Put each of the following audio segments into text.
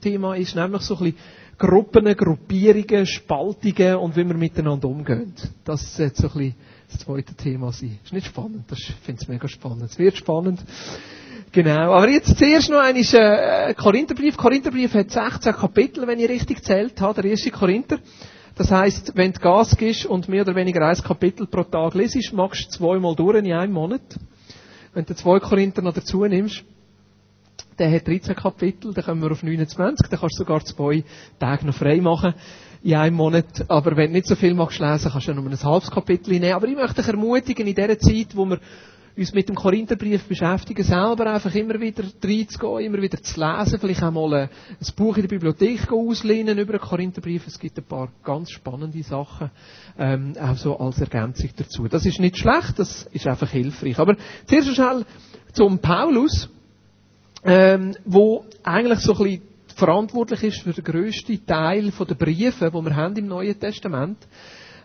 Thema ist, nämlich so ein bisschen Gruppen, Gruppierungen, Spaltungen und wie wir miteinander umgehen. Das wird so ein bisschen das zweite Thema sein. Ist nicht spannend? Das, ich finde es mega spannend. Es wird spannend. Genau. Aber jetzt zuerst noch ein äh, Korintherbrief. Korintherbrief hat 16 Kapitel, wenn ich richtig zählt habe, der erste Korinther. Das heißt, wenn du Gas gibst und mehr oder weniger ein Kapitel pro Tag lesest, machst du zweimal durch in einem Monat. Wenn du zwei Korinther noch dazu nimmst, der hat 13 Kapitel, dann kommen wir auf 29, dann kannst du sogar zwei Tage noch frei machen in einem Monat. Aber wenn du nicht so viel magst lesen, kannst du nur ein halbes Kapitel nehmen. Aber ich möchte dich ermutigen, in dieser Zeit, wo wir uns mit dem Korintherbrief beschäftigen, selber einfach immer wieder reinzugehen, immer wieder zu lesen, vielleicht auch mal ein Buch in der Bibliothek auslehnen über den Korintherbrief. Es gibt ein paar ganz spannende Sachen, ähm, auch so als Ergänzung dazu. Das ist nicht schlecht, das ist einfach hilfreich. Aber zuerst schnell zum Paulus, ähm, wo eigentlich so ein bisschen verantwortlich ist für den grössten Teil der Briefe, die wir haben im Neuen Testament.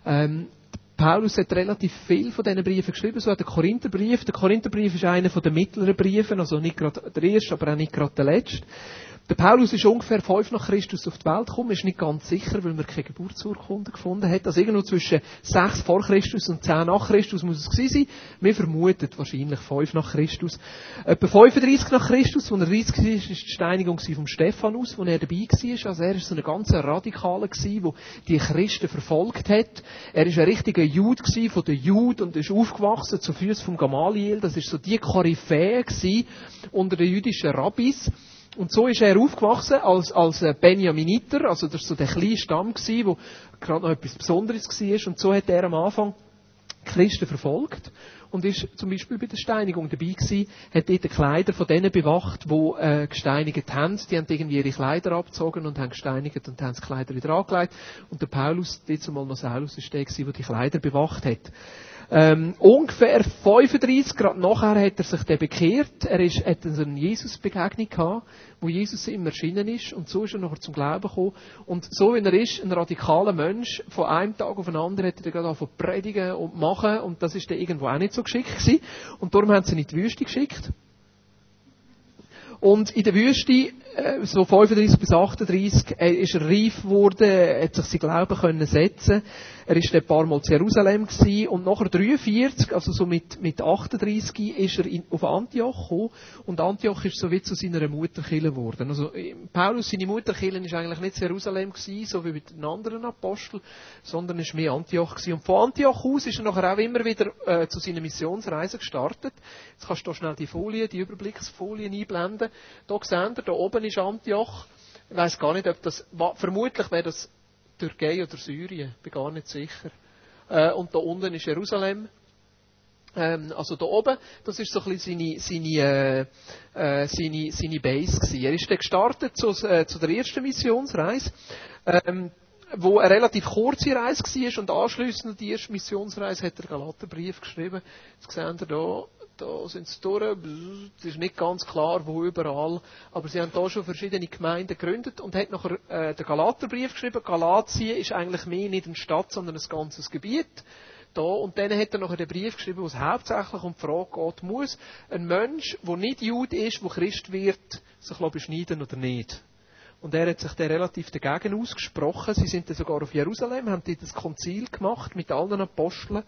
Ähm, Paulus hat relativ viel von diesen Briefen geschrieben, so hat der Korintherbrief. Der Korintherbrief ist einer der mittleren Briefe, also nicht gerade der erste, aber auch nicht gerade der letzte. Der Paulus ist ungefähr fünf nach Christus auf die Welt gekommen, ist nicht ganz sicher, weil man keine Geburtsurkunde gefunden hat. Also irgendwo zwischen sechs vor Christus und zehn nach Christus muss es gewesen sein. Wir vermuten wahrscheinlich fünf nach Christus. Etwa 35 nach Christus, als er 30 war, ist die Steinigung von Stephanus, wo er dabei war. Also er ist so ein ganz Radikaler der die Christen verfolgt hat. Er ist ein richtiger Jude von den Juden und ist aufgewachsen zu Füßen vom Gamaliel. Das ist so die Koryphäe unter den jüdischen Rabbis. Und so ist er aufgewachsen als, als Benjaminiter, also das war so der kleine Stamm gewesen, wo gerade noch etwas Besonderes war. Und so hat er am Anfang Christen verfolgt und ist zum Beispiel bei der Steinigung dabei gewesen, hat dort die Kleider von denen bewacht, die äh, gesteinigt haben. Die haben irgendwie ihre Kleider abgezogen und haben gesteinigt und haben die Kleider wieder angelegt. Und der Paulus, jetzt mal noch Saulus, ist der gewesen, der die Kleider bewacht hat. Ähm, ungefähr 35 Grad nachher hat er sich dann bekehrt. Er ist, hat eine Jesus-Begegnung gehabt, wo Jesus ihm erschienen ist. Und so ist er nachher zum Glauben gekommen. Und so wie er ist, ein radikaler Mensch, von einem Tag auf den anderen hat er dann gerade angefangen predigen und machen. Und das ist dann irgendwo auch nicht so geschickt gewesen. Und darum haben sie ihn in die Wüste geschickt. Und in der Wüste, äh, so 35 bis 38, äh, ist er reif geworden, hat sich sein Glauben können setzen er ist ein paar Mal zu Jerusalem gewesen und nachher 43, also so mit, mit 38, ist er in, auf Antioch gekommen und Antioch ist so wie zu seiner Mutterkille geworden. Also Paulus, seine Mutterkille ist eigentlich nicht Jerusalem gewesen, so wie mit den anderen Aposteln, sondern ist mehr Antioch gewesen. Und von Antioch aus ist er nachher auch immer wieder äh, zu seiner Missionsreise gestartet. Jetzt kannst du da schnell die Folie, die Überblicksfolien einblenden. Da seht ihr, da oben ist Antioch. Ich weiss gar nicht, ob das, vermutlich wäre das Türkei oder Syrien, bin gar nicht sicher. Äh, und da unten ist Jerusalem. Ähm, also da oben, das ist so ein bisschen seine, seine, äh, äh seine, seine Base gewesen. Er ist dann gestartet zu, äh, zu der ersten Missionsreise, ähm, wo eine relativ kurze Reise war und anschliessend an die erste Missionsreise hat er Galaterbrief geschrieben. Jetzt seht ihr da sind sie durch, es ist nicht ganz klar, wo überall, aber sie haben da schon verschiedene Gemeinden gegründet und hat nachher äh, den Galaterbrief geschrieben. Galatien ist eigentlich mehr nicht eine Stadt, sondern ein ganzes Gebiet. Da, und dann hat er nachher den Brief geschrieben, wo es hauptsächlich um die Frage geht, muss ein Mensch, der nicht Jude ist, der Christ wird, sich beschneiden oder nicht? Und er hat sich dann relativ dagegen ausgesprochen. Sie sind dann sogar auf Jerusalem, haben dort das Konzil gemacht mit allen Aposteln.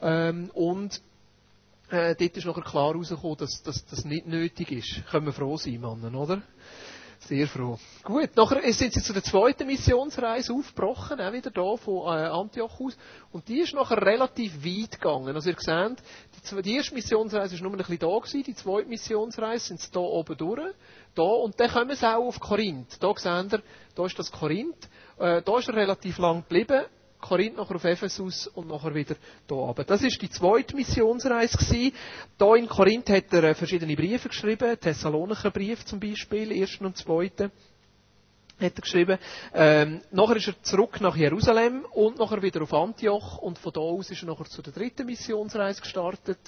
Ähm, und äh, dort ist nachher klar herausgekommen, dass, dass das nicht nötig ist. Können wir froh sein, Mannen, oder? Sehr froh. Gut, nachher sind sie zu der zweiten Missionsreise aufgebrochen, auch wieder da von äh, Antioch aus. Und die ist nachher relativ weit gegangen. Also ihr seht, die, die erste Missionsreise war nur ein bisschen da gewesen, die zweite Missionsreise sind sie da oben durch. Da, und dann kommen sie auch auf Korinth. Da seht ihr, da ist das Korinth. Äh, da ist er relativ lang geblieben. Korinth, nachher auf Ephesus und nachher wieder hier runter. Das ist die zweite Missionsreise. Hier in Korinth hat er äh, verschiedene Briefe geschrieben, Thessalonicher Brief zum Beispiel, ersten und zweiten hat er geschrieben. Ähm, nachher ist er zurück nach Jerusalem und nachher wieder auf Antioch und von da aus ist er nachher zu der dritten Missionsreise gestartet,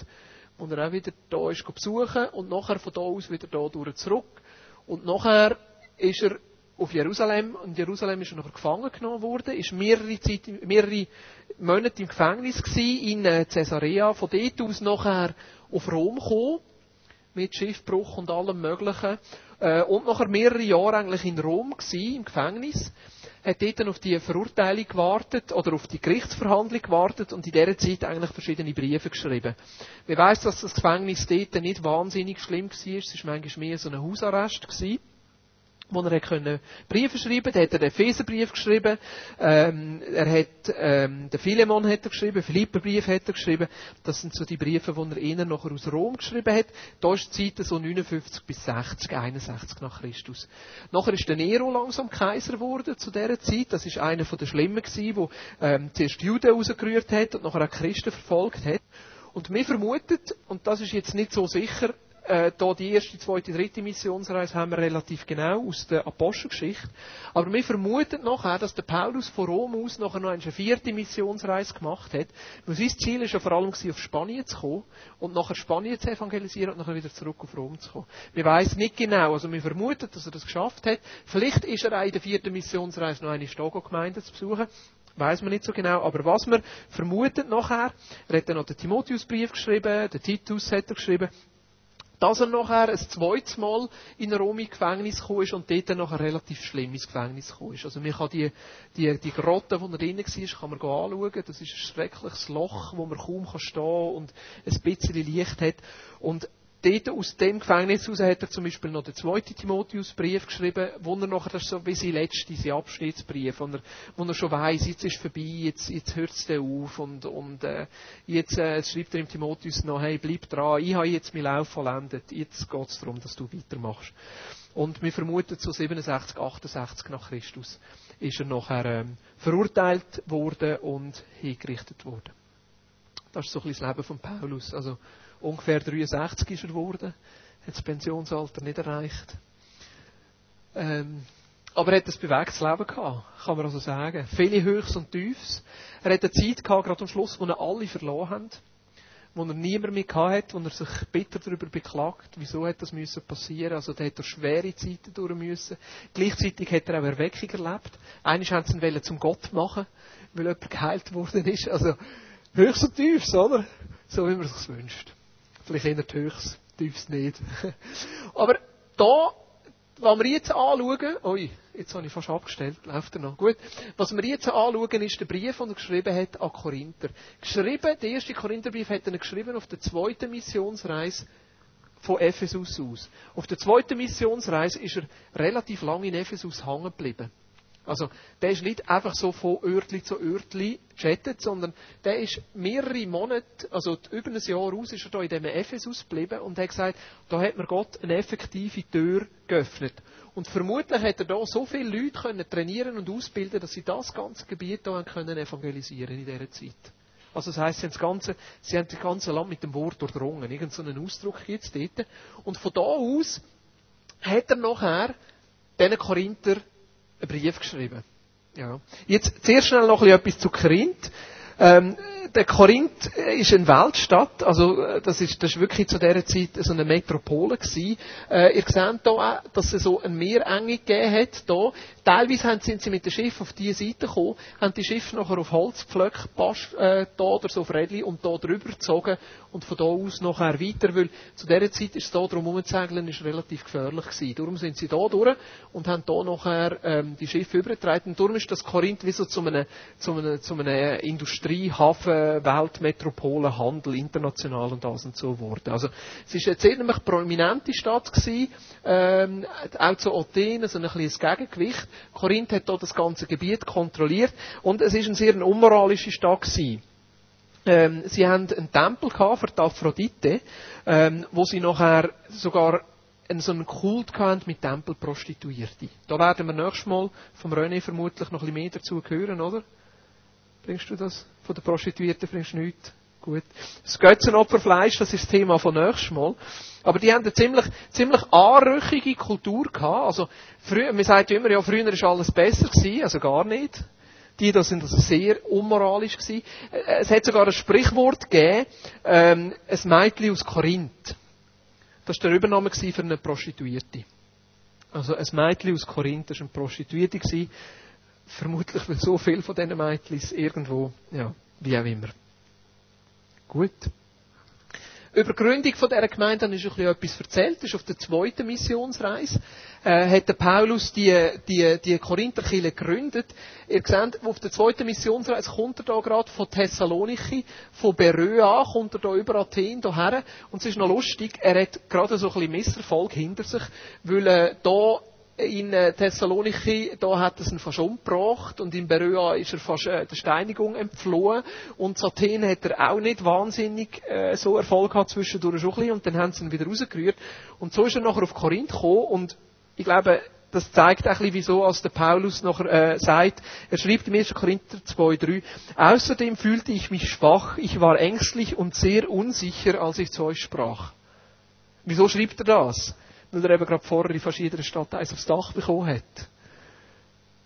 wo er auch wieder da ist besuchen und nachher von da aus wieder da durch zurück und nachher ist er auf Jerusalem. Und Jerusalem ist er nachher gefangen genommen worden, ist mehrere, Zeit, mehrere Monate im Gefängnis gewesen, in äh, Caesarea. Von dort aus nachher auf Rom gekommen. mit Schiffbruch und allem Möglichen. Äh, und nachher mehrere Jahre eigentlich in Rom gewesen, im Gefängnis. Hat dort dann auf die Verurteilung gewartet oder auf die Gerichtsverhandlung gewartet und in dieser Zeit eigentlich verschiedene Briefe geschrieben. Wir weiss, dass das Gefängnis dort nicht wahnsinnig schlimm war. Es war manchmal mehr so ein Hausarrest gewesen wo er können Briefe schreiben konnte. Er hat den Epheserbrief geschrieben, ähm, er hat ähm, den Philemon hat er geschrieben, Philipperbrief hat er geschrieben. Das sind so die Briefe, die er eher nachher aus Rom geschrieben hat. Da ist die Zeit so 59 bis 60, 61 nach Christus. Nachher ist der Nero langsam Kaiser geworden zu dieser Zeit. Das ist einer von den Schlimmen gewesen, der ähm, zuerst Juden rausgerührt hat und nachher auch Christen verfolgt hat. Und wir vermuten, und das ist jetzt nicht so sicher, äh, da die erste, zweite, dritte Missionsreise haben wir relativ genau aus der Apostelgeschichte. Aber wir vermuten nachher, dass der Paulus von Rom aus nachher noch eine vierte Missionsreise gemacht hat. Weil sein Ziel war ja vor allem auf Spanien zu kommen und nachher Spanien zu evangelisieren und nachher wieder zurück auf Rom zu kommen. Wir weiss nicht genau, also wir vermuten, dass er das geschafft hat. Vielleicht ist er auch in der vierten Missionsreise noch eine Stogo-Gemeinde zu besuchen. Weiß man nicht so genau, aber was wir vermuten nachher, er hat dann noch den Timotheusbrief geschrieben, den Titus hat er geschrieben, dass er nachher ein zweites Mal in Rom ins Gefängnis gekommen ist und dort nachher relativ schlimm ins Gefängnis gekommen ist. Also man kann die, die, die Grotte, wo er drin war, kann man anschauen. Das ist ein schreckliches Loch, wo man kaum stehen kann und ein bisschen Licht hat. Und dort aus dem Gefängnis heraus hat er zum Beispiel noch den zweiten Timotheusbrief geschrieben, wo er nachher, das ist so wie sein letzter, sein Abschnittsbrief, wo er, wo er schon weiss, jetzt ist vorbei, jetzt, jetzt hört es auf und, und äh, jetzt äh, schreibt er im Timotheus noch, hey, bleib dran, ich habe jetzt meinen Lauf vollendet, jetzt geht es darum, dass du weitermachst. Und wir vermuten, so 67, 68 nach Christus ist er nachher ähm, verurteilt worden und hingerichtet worden. Das ist so ein bisschen das Leben von Paulus. Also, ungefähr 63 ist er geworden, hat das Pensionsalter nicht erreicht. Ähm, aber er hat ein bewegtes Leben gehabt, kann man also sagen. Viele Höchst und Tiefs. Er hat eine Zeit gehabt, gerade am Schluss, wo er alle verloren haben, wo er niemand mehr gehabt hat, wo er sich bitter darüber beklagt, wieso hat das müssen passieren. Also da hat er schwere Zeiten durch müssen. Gleichzeitig hat er auch Erweckung erlebt. Einige haben sie ihn zum Gott machen, weil jemand geheilt worden ist. Also Höchst und Tiefs, oder? So wie man es sich wünscht. Vielleicht eher Höchst, Tiefs nicht. Aber da, was wir jetzt anschauen, ui, jetzt habe ich fast abgestellt, läuft er noch, gut. Was wir jetzt anschauen, ist der Brief, den er geschrieben hat an Korinther. Geschrieben, der erste Korintherbrief hat er geschrieben auf der zweiten Missionsreise von Ephesus aus. Auf der zweiten Missionsreise ist er relativ lange in Ephesus hängen geblieben. Also, der ist nicht einfach so von Örtli zu Örtli gechattet, sondern der ist mehrere Monate, also über ein Jahr aus, ist er da in diesem Ephesus geblieben und hat gesagt, da hat mir Gott eine effektive Tür geöffnet. Und vermutlich hat er da so viele Leute können trainieren und ausbilden, dass sie das ganze Gebiet da können evangelisieren in dieser Zeit. Also das heisst, sie haben das ganze, sie haben das ganze Land mit dem Wort durchdrungen. Irgend so einen Ausdruck jetzt dort. Und von da aus hat er nachher diesen Korinther einen Brief geschrieben. Ja. Jetzt zuerst schnell noch etwas zu Korinth. Ähm, der Korinth ist eine Weltstadt, also äh, das ist, das ist wirklich zu dieser Zeit so eine Metropole gewesen. Äh, ihr seht hier auch, dass es so eine Meerenge gegeben hat. Hier. Teilweise sind sie mit dem Schiff auf diese Seite gekommen, haben die Schiffe nachher auf Holzpflöcke äh, da oder so auf Rädli und da drüber gezogen und von da aus nachher weiter, weil zu dieser Zeit ist es da drum herumzusegeln, relativ gefährlich gewesen. Darum sind sie da durch und haben da nachher ähm, die Schiffe übergetragen. Und darum ist das Korinth wie so zu einem, zu einem, zu einem Industriehafen, Weltmetropole, Handel, international und das und so geworden. Also es ist eine ziemlich prominente Stadt gewesen, ähm, auch zu Athen, so ein kleines Gegengewicht. Korinth hat da das ganze Gebiet kontrolliert und es ist eine sehr unmoralische Stadt gewesen. Ähm, sie haben einen Tempel gehabt für die Aphrodite, ähm, wo sie nachher sogar einen, so einen Kult hatten mit Tempelprostituierten. Da werden wir nächstes Mal vom René vermutlich noch ein bisschen mehr dazu hören, oder? Bringst du das? Von den Prostituierten bringst du nichts? Gut. Das Götzenopferfleisch, das ist das Thema von nächstes Mal. Aber die haben eine ziemlich, ziemlich anrüchige Kultur gehabt. Also, früher, man sagt immer, ja, früher ist alles besser gewesen, also gar nicht. Die da sind also sehr unmoralisch gewesen. Äh, es hat sogar ein Sprichwort gegeben, ähm, ein Mädchen aus Korinth. Das war der Übernahme für eine Prostituierte. Also ein Mädchen aus Korinth war eine Prostituierte. Gewesen. Vermutlich, weil so viele von diesen Mädchen irgendwo, ja, wie auch immer. Gut. Über die Gründung von dieser Gemeinde ein bisschen etwas erzählt. Das ist auf der zweiten Missionsreise. Äh, hat der Paulus die, die, die Korintherkirche gegründet. Ihr seht, auf der zweiten Missionsreise kommt er da gerade von Thessaloniki, von Beröa, kommt er da über Athen hierher. Und es ist noch lustig, er hat gerade so ein bisschen Misserfolg hinter sich, weil äh, da in äh, Thessaloniki, da hat es ihn fast umgebracht und in Beröa ist er fast äh, der Steinigung entflohen und in Athen hat er auch nicht wahnsinnig äh, so Erfolg gehabt zwischendurch schon ein bisschen, und dann haben sie ihn wieder rausgerührt und so ist er nachher auf Korinth gekommen und ich glaube, das zeigt ein bisschen, wieso, als der Paulus nachher äh, sagt, er schreibt im 1. Korinther 2,3, außerdem fühlte ich mich schwach, ich war ängstlich und sehr unsicher, als ich zu euch sprach. Wieso schreibt er das? Weil er eben gerade vorher in verschiedenen Stadt eins aufs Dach bekommen hat.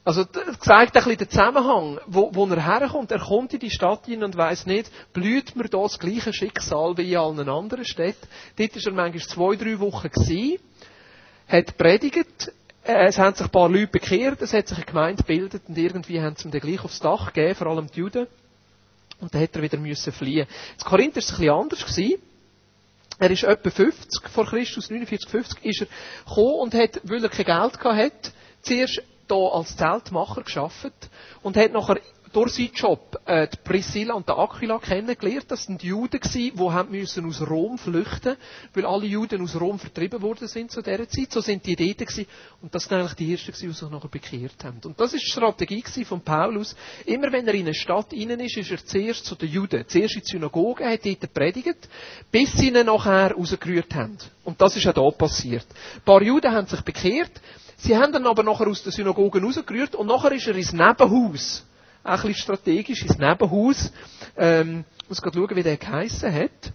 Also, das zeigt ein bisschen den Zusammenhang, wo, wo er herkommt. Er kommt in die Stadt hin und weiss nicht, blüht mir da das gleiche Schicksal wie in allen anderen Städten. Dort war er manchmal zwei, drei Wochen gewesen, hat predigt, äh, es haben sich ein paar Leute bekehrt, es hat sich eine Gemeinde gebildet und irgendwie haben sie ihm dann gleich aufs Dach gegeben, vor allem die Juden. Und dann hat er wieder müssen fliehen. Das Korinth war ein bisschen anders gewesen. Er ist etwa 50 vor Christus, 49, 50, ist er gekommen und hat, weil er kein Geld gehabt hat, zuerst hier als Zeltmacher geschafft und hat nachher durch seinen Job äh, die Priscilla und die Aquila kennengelernt. Das sind Juden gewesen, die haben aus Rom flüchten, weil alle Juden aus Rom vertrieben worden sind zu dieser Zeit. So sind die Ideen gewesen. Und das sind eigentlich die ersten die sich nachher bekehrt haben. Und das ist die Strategie von Paulus. Immer wenn er in eine Stadt rein ist, ist er zuerst zu den Juden, zuerst in die Synagoge, hat dort predigt, bis sie ihn nachher rausgerührt haben. Und das ist auch da passiert. Ein paar Juden haben sich bekehrt, Sie haben dann aber nachher aus der Synagoge rausgerührt und nachher ist er ins Nebenhaus auch ein bisschen strategisch ins Nebenhaus. Ähm, ich muss gerade schauen, wie der geheissen hat.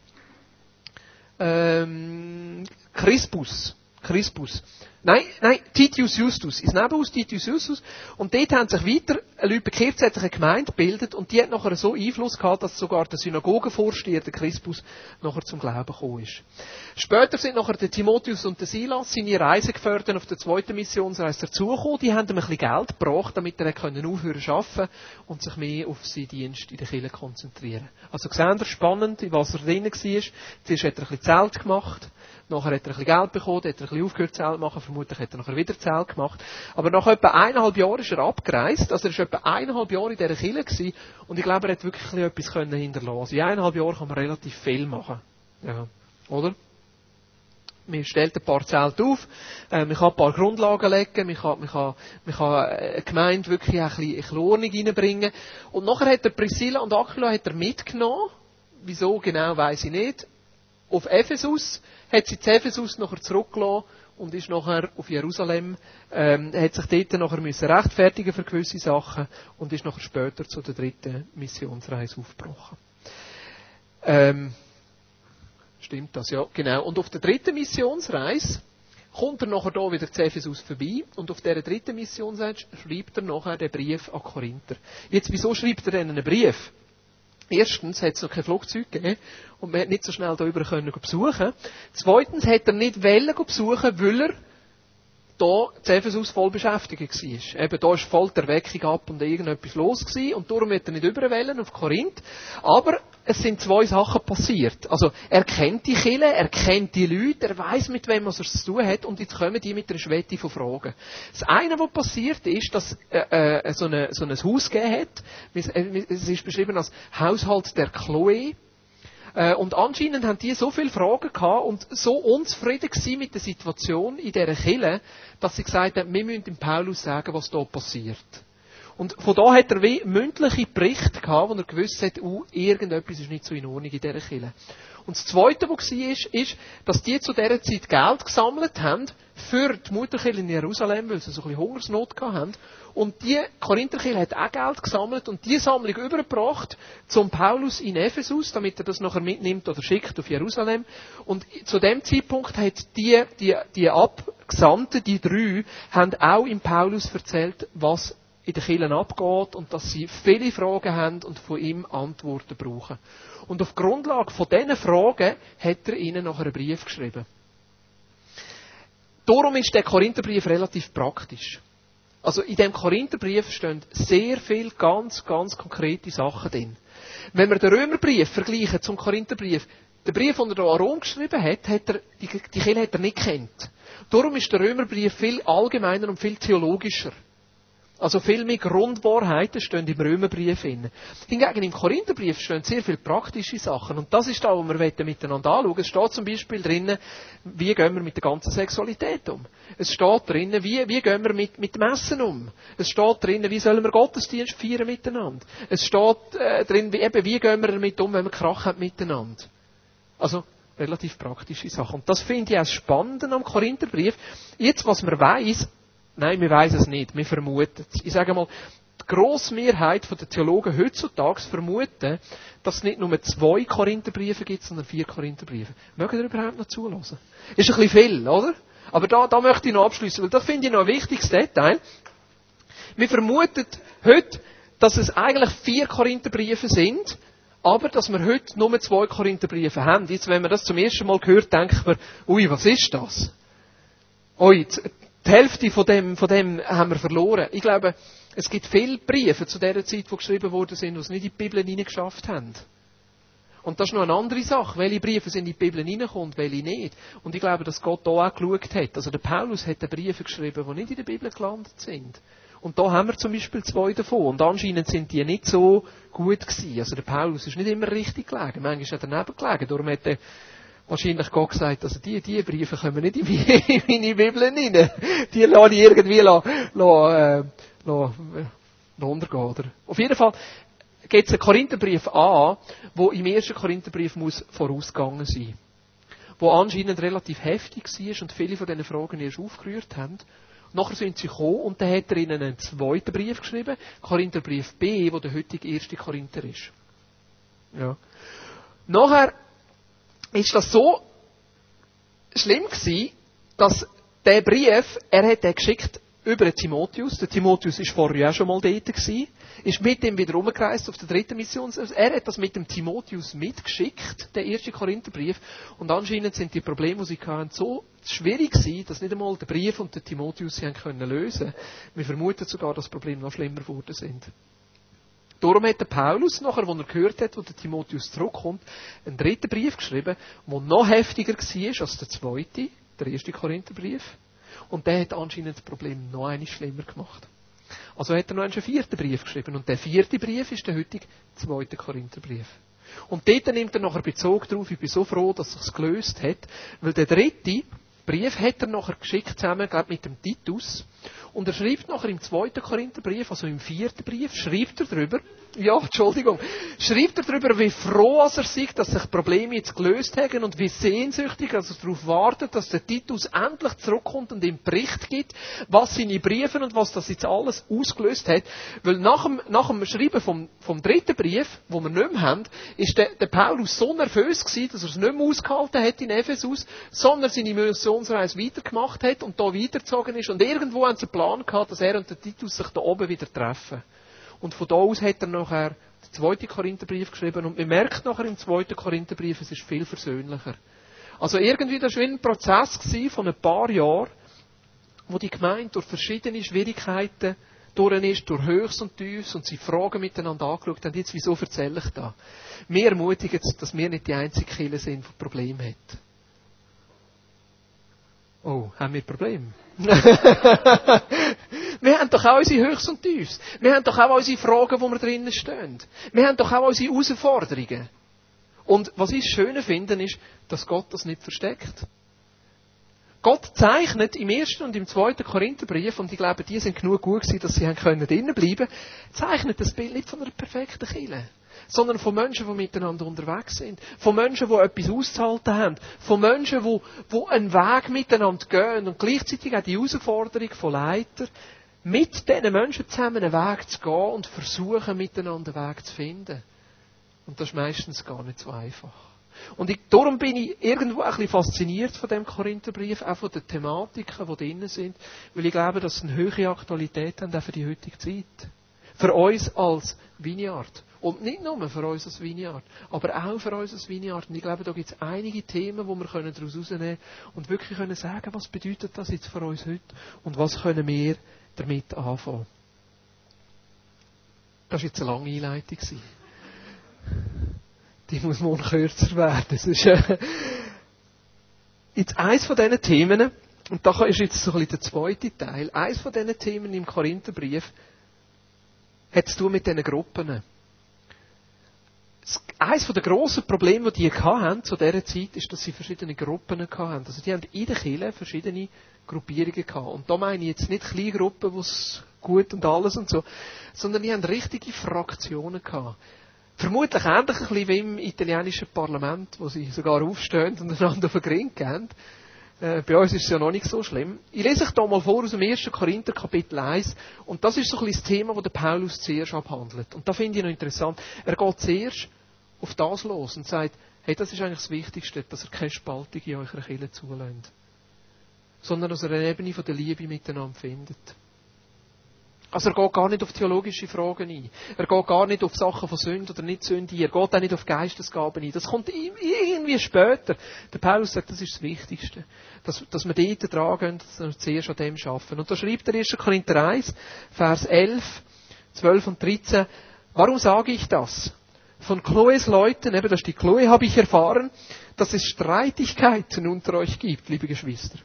Ähm, Crispus. Crispus. Nein, nein, Titius Justus. Ins Nebenhaus Titius Justus. Und dort haben sich weiter Leute bekehrt, es hat sich eine Gemeinde gebildet und die hat nachher so Einfluss gehabt, dass sogar der Synagogenvorsteher, der Crispus, nachher zum Glauben gekommen ist. Später sind nachher der Timotheus und der Silas seine Reisegefährten auf der zweiten Missionsreise dazugekommen. Die haben ihm ein bisschen Geld gebracht, damit er können aufhören zu arbeiten und sich mehr auf seinen Dienst in der Kirche konzentrieren. Also, sehen Sie, spannend, in was er drin war. Zuerst hat er ein bisschen Zelt gemacht, Nachher hat er ein bisschen Geld bekommen, hat er ein bisschen aufgehört Zelt machen, vermutlich hat er nachher wieder Zelt gemacht. Aber nach etwa eineinhalb Jahren ist er abgereist, also er war etwa eineinhalb Jahre in dieser Kirche gewesen, und ich glaube, er hat wirklich etwas können hinterlassen. Also in eineinhalb Jahren kann man relativ viel machen. Ja. Oder? Man stellt ein paar Zelte auf, äh, man kann ein paar Grundlagen legen, man kann, man kann, man kann äh, eine Gemeinde wirklich ein bisschen, ein bisschen Ordnung reinbringen. Und nachher hat er Priscilla und Aquila hat er mitgenommen. Wieso genau, weiß ich nicht. Auf Ephesus hat sie zu Ephesus nachher zurückgelassen und ist nachher auf Jerusalem, ähm, hat sich dort nachher müssen rechtfertigen für gewisse Sachen und ist nachher später zu der dritten Missionsreise aufgebrochen. Ähm, stimmt das, ja, genau. Und auf der dritten Missionsreise kommt er nachher da wieder zu Ephesus vorbei und auf dieser dritten Missionsreise schreibt er nachher den Brief an Korinther. Jetzt, wieso schreibt er denn einen Brief? Erstens hat es noch kein Flugzeug gegeben und man hat nicht so schnell da über können besuchen. Zweitens hat er nicht wollen besuchen, weil er da zu Ephesus voll beschäftigt war. Eben, da ist voll der Weckung ab und irgendetwas los gewesen und darum wird er nicht überwählen auf Korinth. Aber es sind zwei Sachen passiert. Also, er kennt die Kille, er kennt die Leute, er weiß mit wem er es zu tun hat und jetzt kommen die mit einer Schwette von Fragen. Das eine, was passiert ist, dass äh, äh, so, eine, so ein Haus gegeben hat. Äh, es ist beschrieben als Haushalt der Chloe. Äh, und anscheinend haben die so viele Fragen gehabt und so unzufrieden gewesen mit der Situation in dieser Kille, dass sie gesagt haben, wir müssen dem Paulus sagen, was da passiert. Und von da hat er wie mündliche Berichte gehabt, wo er gewusst hat, uh, irgendetwas ist nicht so in Ordnung in dieser Kille. Und das Zweite, was war, ist, ist, dass die zu dieser Zeit Geld gesammelt haben für die Mutterkirche in Jerusalem, weil sie so ein bisschen Hungersnot hatten. Und die Korintherkirche hat auch Geld gesammelt und die Sammlung übergebracht zum Paulus in Ephesus, damit er das nachher mitnimmt oder schickt auf Jerusalem. Und zu dem Zeitpunkt hat die, die, die Abgesandten, die drei, haben auch im Paulus erzählt, was in den Kirchen abgeht und dass sie viele Fragen haben und von ihm Antworten brauchen. Und auf Grundlage von diesen Fragen hat er ihnen nachher einen Brief geschrieben. Darum ist der Korintherbrief relativ praktisch. Also in dem Korintherbrief stehen sehr viele ganz, ganz konkrete Sachen drin. Wenn wir den Römerbrief vergleichen zum Korintherbrief, Den Brief, den er Rom geschrieben hat, hat er, die, die Kirche hat er nicht kennt. Darum ist der Römerbrief viel allgemeiner und viel theologischer. Also viel mehr Grundwahrheiten stehen im Römerbrief drin. Hingegen im Korintherbrief stehen sehr viele praktische Sachen. Und das ist da, wo wir miteinander anschauen. Es steht zum Beispiel drinnen, wie gehen wir mit der ganzen Sexualität um. Es steht drinnen, wie, wie gehen wir mit, mit dem Essen um. Es steht drinnen, wie sollen wir Gottesdienst feiern miteinander. Es steht äh, drin, wie, eben, wie gehen wir damit um, wenn wir Krach haben miteinander. Also, relativ praktische Sachen. Und das finde ich auch spannend am Korintherbrief. Jetzt, was man weiß, Nein, wir wissen es nicht. Wir vermuten es. Ich sage mal, die grosse Mehrheit der Theologen heutzutage vermuten, dass es nicht nur zwei Korintherbriefe gibt, sondern vier Korintherbriefe. Mögen ihr überhaupt noch zulassen? Ist ein bisschen viel, oder? Aber da, da möchte ich noch abschließen, weil das finde ich noch ein wichtiges Detail. Wir vermuten heute, dass es eigentlich vier Korintherbriefe sind, aber dass wir heute nur zwei Korintherbriefe haben. Jetzt, wenn man das zum ersten Mal hört, denkt man, ui, was ist das? Ui, die Hälfte von dem, von dem haben wir verloren. Ich glaube, es gibt viele Briefe zu der Zeit, die geschrieben worden sind, die es nicht in die Bibel hineingeschafft haben. Und das ist noch eine andere Sache. Welche Briefe sind in die Bibel hineingekommen, welche nicht. Und ich glaube, dass Gott da auch geschaut hat. Also der Paulus hat Briefe geschrieben, die nicht in der Bibel gelandet sind. Und da haben wir zum Beispiel zwei davon. Und anscheinend sind die nicht so gut gewesen. Also der Paulus ist nicht immer richtig gelegen. Manchmal ist er daneben gelegen. Darum hat er wahrscheinlich Gott gesagt, also die, die Briefe kommen nicht in meine Bibel rein. Die lasse ich irgendwie la, la, äh, la, la untergehen. Oder? Auf jeden Fall gibt es einen Korintherbrief an, wo im ersten Korintherbrief muss vorausgegangen sein wo anscheinend relativ heftig war und viele von diesen Fragen erst aufgerührt haben. Nachher sind sie gekommen und dann hat er ihnen einen zweiten Brief geschrieben, Korintherbrief B, wo der heutige erste Korinther ist. Ja. Nachher ist das so schlimm gewesen, dass der Brief, er hat den geschickt über den Timotheus. Der Timotheus ist vorher auch schon mal dort gewesen, ist mit ihm wieder rumgereist auf der dritten Mission. Er hat das mit dem Timotheus mitgeschickt, der erste Korintherbrief. Und anscheinend sind die Probleme, die sie hatten, so schwierig gewesen, dass nicht einmal der Brief und der Timotheus sie haben können lösen. Wir vermuten sogar, dass Probleme noch schlimmer geworden sind. Darum hat der Paulus nachher, als er gehört hat, wo der Timotheus zurückkommt, einen dritten Brief geschrieben, der noch heftiger war als der zweite, der erste Korintherbrief. Und der hat anscheinend das Problem noch einmal schlimmer gemacht. Also hat er noch einen vierten Brief geschrieben. Und der vierte Brief ist der heutige zweite Korintherbrief. Und dort nimmt er nachher Bezug darauf. Ich bin so froh, dass es gelöst hat. Weil der dritte Brief hat er nachher geschickt zusammen, glaube mit dem Titus. Und er schreibt nachher im zweiten Korintherbrief, also im vierten Brief, schreibt er darüber, ja, Entschuldigung, schreibt er darüber, wie froh er sieht, dass sich Probleme jetzt gelöst haben und wie sehnsüchtig dass er darauf wartet, dass der Titus endlich zurückkommt und ihm Bericht gibt, was seine Briefe und was das jetzt alles ausgelöst hat. Weil nach dem, nach dem Schreiben vom, vom dritten Brief, wo wir nicht mehr haben, ist der, der Paulus so nervös gewesen, dass er es nicht mehr ausgehalten hat in Ephesus, sondern seine Missionsreise weitergemacht hat und da weitergezogen ist und irgendwo haben sie einen Plan gehabt, dass er und der Titus sich da oben wieder treffen. Und von da aus hat er nachher den zweiten Korintherbrief geschrieben. Und man merkt nachher im zweiten Korintherbrief, es ist viel versöhnlicher. Also irgendwie, das war ein Prozess von ein paar Jahren, wo die Gemeinde durch verschiedene Schwierigkeiten durch ist, durch Höchst und Tiefs und sie Fragen miteinander angeschaut haben. Jetzt, wieso erzähle ich das? Wir ermutigen, dass wir nicht die einzige Kirche sind, die Probleme hat. Oh, haben wir Probleme? wir haben doch auch unsere Höchst und Tiefs. Wir haben doch auch unsere Fragen, wo wir drinnen stehen. Wir haben doch auch unsere Herausforderungen. Und was ich schön finde, ist, dass Gott das nicht versteckt. Gott zeichnet im ersten und im zweiten Korintherbrief, und ich glaube, die sind genug gut gewesen, dass sie drinnen bleiben können, zeichnet das Bild nicht von einer perfekten Kirche sondern von Menschen, die miteinander unterwegs sind. Von Menschen, die etwas auszuhalten haben. Von Menschen, die, die einen Weg miteinander gehen und gleichzeitig auch die Herausforderung von Leiter, mit diesen Menschen zusammen einen Weg zu gehen und versuchen, miteinander einen Weg zu finden. Und das ist meistens gar nicht so einfach. Und ich, darum bin ich irgendwo ein bisschen fasziniert von dem Korintherbrief, auch von den Thematiken, die drinnen sind, weil ich glaube, dass sie eine höhere Aktualität haben, auch für die heutige Zeit. Für uns als Vineyard. Und nicht nur für uns als Vineyard, aber auch für uns als Vineyard. Und ich glaube, da gibt es einige Themen, wo wir daraus herausnehmen können und wirklich können sagen, was bedeutet das jetzt für uns heute und was können wir damit anfangen. Das war jetzt eine lange Einleitung. die muss morgen kürzer werden. Das ist, äh, jetzt eins von diesen Themen, und da ist jetzt so ein bisschen der zweite Teil, eins von diesen Themen im Korintherbrief hat zu tun mit diesen Gruppen. Eines der grossen Probleme, die die hatten zu dieser Zeit, ist, dass sie verschiedene Gruppen hatten. Also die haben in der Kirche verschiedene Gruppierungen gehabt. Und da meine ich jetzt nicht kleine Gruppen, wo es gut und alles und so, sondern die haben richtige Fraktionen gehabt. Vermutlich ähnlich ein bisschen wie im italienischen Parlament, wo sie sogar aufstehen und einander auf den Grind gehen. Äh, bei uns ist es ja noch nicht so schlimm. Ich lese euch da mal vor aus dem 1. Korinther Kapitel 1. Und das ist so ein bisschen das Thema, das Paulus zuerst abhandelt. Und da finde ich noch interessant. Er geht zuerst auf das los und sagt, hey, das ist eigentlich das Wichtigste, dass er keine Spaltung in eurer Kirche zulässt. Sondern dass er eine Ebene von der Liebe miteinander findet. Also er geht gar nicht auf theologische Fragen ein. Er geht gar nicht auf Sachen von Sünde oder nicht Sünde ein. Er geht auch nicht auf Geistesgaben ein. Das kommt irgendwie später. Der Paulus sagt, das ist das Wichtigste. Dass, dass wir dort dran gehen, dass wir zuerst an dem arbeiten. Und da schreibt der 1. Korinther 1, Vers 11, 12 und 13, warum sage ich das? Von Chloes Leuten, eben das ist die Chloe, habe ich erfahren, dass es Streitigkeiten unter euch gibt, liebe Geschwister.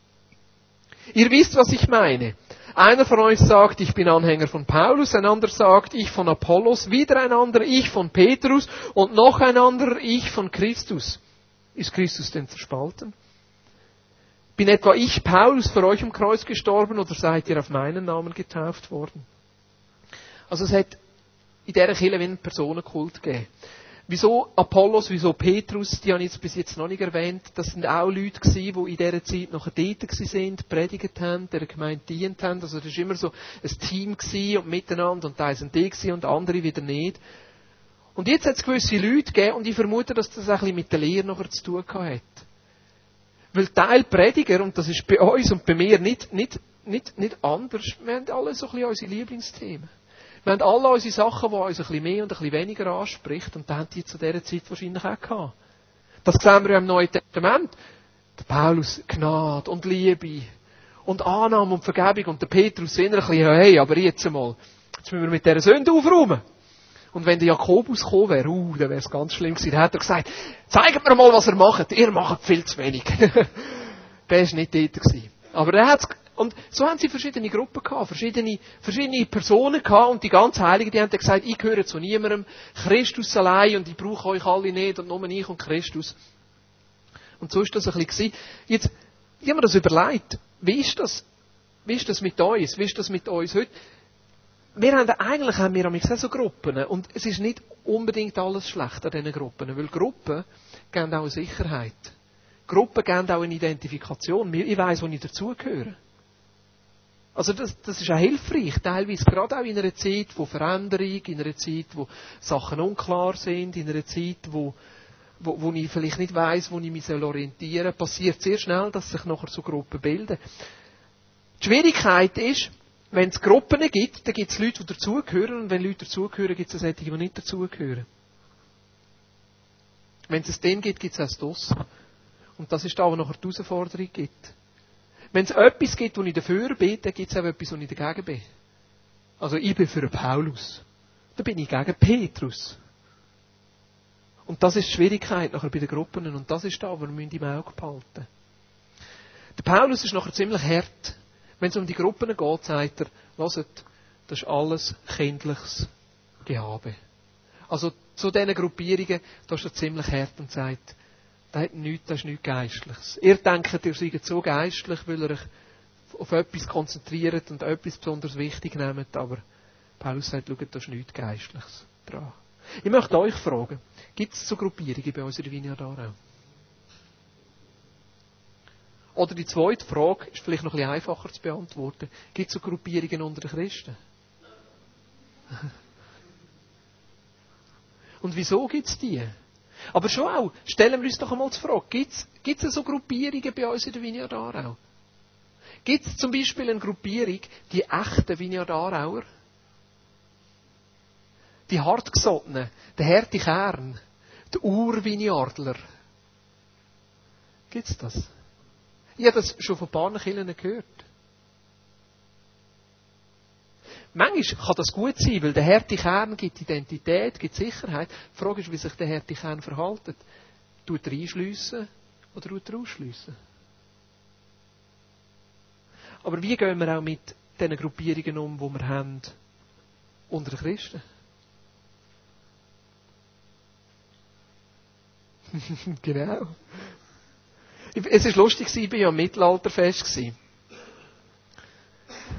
Ihr wisst, was ich meine. Einer von euch sagt, ich bin Anhänger von Paulus, ein anderer sagt, ich von Apollos, wieder ein anderer, ich von Petrus und noch ein anderer, ich von Christus. Ist Christus denn zerspalten? Bin etwa ich, Paulus, für euch im Kreuz gestorben oder seid ihr auf meinen Namen getauft worden? Also es hat in dieser Kirche einen Personenkult gegeben. Wieso Apollos, wieso Petrus, die habe ich jetzt bis jetzt noch nicht erwähnt. Das sind auch Leute gewesen, die in dieser Zeit noch dort sind, predigt haben, der Gemeinde dient haben. Also das war immer so ein Team gewesen und miteinander und da sind die gewesen und andere wieder nicht. Und jetzt hat es gewisse Leute gegeben und ich vermute, dass das ein mit der Lehre nachher zu tun hat. Weil Teil Prediger, und das ist bei uns und bei mir nicht, nicht, nicht, nicht anders, wir haben alle so ein bisschen unsere Lieblingsthemen. Wir haben alle unsere Sachen, die uns ein bisschen mehr und ein bisschen weniger anspricht, und das haben die zu dieser Zeit wahrscheinlich auch gehabt. Das sehen wir im Neuen Testament. Der Paulus Gnade und Liebe und Annahme und Vergebung und der Petrus bisschen, hey, aber jetzt einmal, jetzt müssen wir mit dieser Sünde aufräumen. Und wenn der Jakobus gekommen wäre, uh, dann wäre es ganz schlimm gewesen. Dann hat er gesagt, zeigt mir mal, was ihr macht. Ihr macht viel zu wenig. der war nicht dort gewesen. Aber er hat und so haben sie verschiedene Gruppen gehabt, verschiedene, verschiedene Personen gehabt und die ganz Heiligen, die haben dann gesagt, ich gehöre zu niemandem, Christus allein und ich brauche euch alle nicht und nur ich und Christus. Und so ist das ein bisschen Jetzt, ich habe mir das überlegt, wie ist das, wie ist das mit uns, wie ist das mit uns heute? Wir haben eigentlich haben wir auch so Gruppen und es ist nicht unbedingt alles schlecht an diesen Gruppen, weil Gruppen geben auch eine Sicherheit. Gruppen geben auch eine Identifikation. Ich weiss, wo ich dazugehöre. Also das, das ist auch hilfreich, teilweise gerade auch in einer Zeit von Veränderung, in einer Zeit, wo Sachen unklar sind, in einer Zeit, wo, wo, wo ich vielleicht nicht weiß, wo ich mich orientieren soll, passiert sehr schnell, dass sich nachher so Gruppen bilden. Die Schwierigkeit ist, wenn es Gruppen gibt, dann gibt es Leute, die dazugehören, und wenn Leute dazugehören, gibt es solche, die nicht dazugehören. Wenn es den gibt, gibt es auch das. Und das ist da, wo nachher die Herausforderung gibt. Wenn es etwas gibt, wo ich dafür bin, dann gibt es auch etwas, wo ich dagegen bin. Also ich bin für Paulus. Dann bin ich gegen Petrus. Und das ist die Schwierigkeit nachher bei den Gruppen. Und das ist da, wo wir im Auge behalten Der Paulus ist nachher ziemlich hart. Wenn es um die Gruppen geht, sagt er, hört, das ist alles kindliches Gehabe. Also zu diesen Gruppierungen, da ist er ziemlich hart und sagt, das, nichts, das ist nichts Geistliches. Ihr denkt, ihr seid so geistlich, weil ihr euch auf etwas konzentriert und etwas besonders wichtig nehmt, aber Paulus sagt, schaut, da ist nichts Geistliches dran. Ich möchte euch fragen, gibt es so Gruppierungen bei uns in der Vineyard Aarau? Oder die zweite Frage ist vielleicht noch ein bisschen einfacher zu beantworten. Gibt es so Gruppierungen unter den Christen? Und wieso gibt es die? Aber schon auch, stellen wir uns doch einmal die Frage, gibt es so Gruppierungen bei uns in der Vineyard Aarau? Gibt es zum Beispiel eine Gruppierung, die echten Vineyard Aarauer? Die hartgesottenen, der harte Kern, der Urvineyardler. Gibt es das? Ich habe das schon von ein paar Kindern gehört. Manchmal kann das gut sein, weil der harte Kern gibt Identität, gibt Sicherheit. Die Frage ist, wie sich der harte Kern verhält. Tut er einschliessen oder tut er ausschliessen? Aber wie gehen wir auch mit diesen Gruppierungen um, die wir haben unter den Christen? genau. Es war lustig, ich war ja im Mittelalterfest.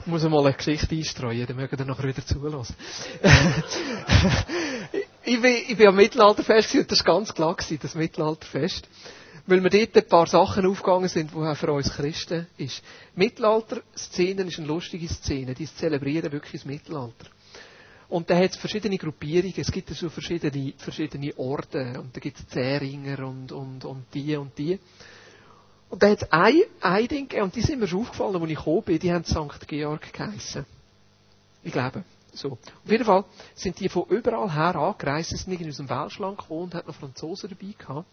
Muss mal eine Geschichte einstreuen, dann mögen ihr nachher wieder zulassen. ich, bin, ich bin am Mittelalterfest und das war ganz klar, das Mittelalterfest. Weil mir dort ein paar Sachen aufgegangen sind, die für uns Christen ist. Mittelalter-Szenen ist eine lustige Szene, die zelebrieren wirklich das Mittelalter. Und da hat es verschiedene Gruppierungen, es gibt so verschiedene, verschiedene Orden, und da gibt es Zähringer und, und, und die und die. Und da hat es ein, ein Ding gegeben, und die sind mir schon aufgefallen, als ich gekommen bin, die haben St. Georg geheissen. Ich glaube. So. Auf jeden Fall sind die von überall her angereist, sind irgendwie aus dem Welschland gekommen und hatten noch Franzosen dabei gehabt.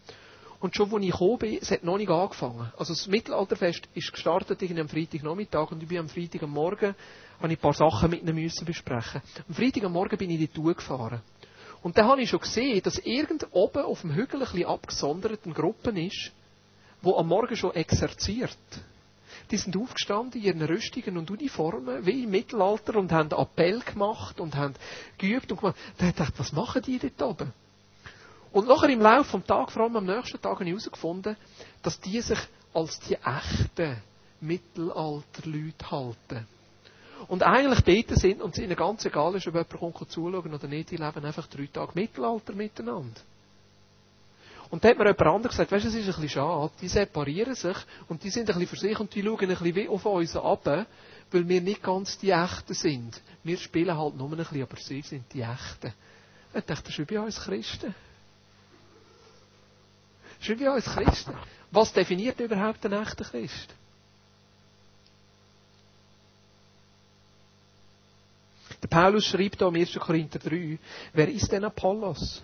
Und schon, als ich gekommen bin, es hat noch nicht angefangen. Also das Mittelalterfest ist gestartet irgendwie am Freitagnachmittag und ich bin am Freitag am Morgen, habe ich ein paar Sachen mit ihnen müssen besprechen. Am Freitag am Morgen bin ich in die Tour gefahren. Und dann habe ich schon gesehen, dass irgend oben auf dem Hügel ein bisschen abgesondert eine Gruppe ist, wo am Morgen schon exerziert. Die sind aufgestanden in ihren Rüstungen und Uniformen, wie im Mittelalter, und haben Appell gemacht und haben geübt und gemacht. Da dachte ich, was machen die dort oben? Und nachher im Laufe des Tages, vor allem am nächsten Tag, habe ich herausgefunden, dass die sich als die echten Mittelalterleute halten. Und eigentlich beten sind und es ihnen ganz egal ist, ob jemand kommt zuschauen oder nicht, die leben einfach drei Tage Mittelalter miteinander. Und da hat mir jemand anderes gesagt, weißt du, es ist ein bisschen schade, die separieren sich und die sind ein bisschen für sich und die schauen ein bisschen wie auf uns ab, weil wir nicht ganz die Echten sind. Wir spielen halt nur ein bisschen, aber sie sind die Echten. Ich dachte, das ist wie bei uns Christen. Das ist wie bei uns Christen. Was definiert überhaupt einen echten Christ? Der Paulus schreibt da im 1. Korinther 3, wer ist denn Apollos?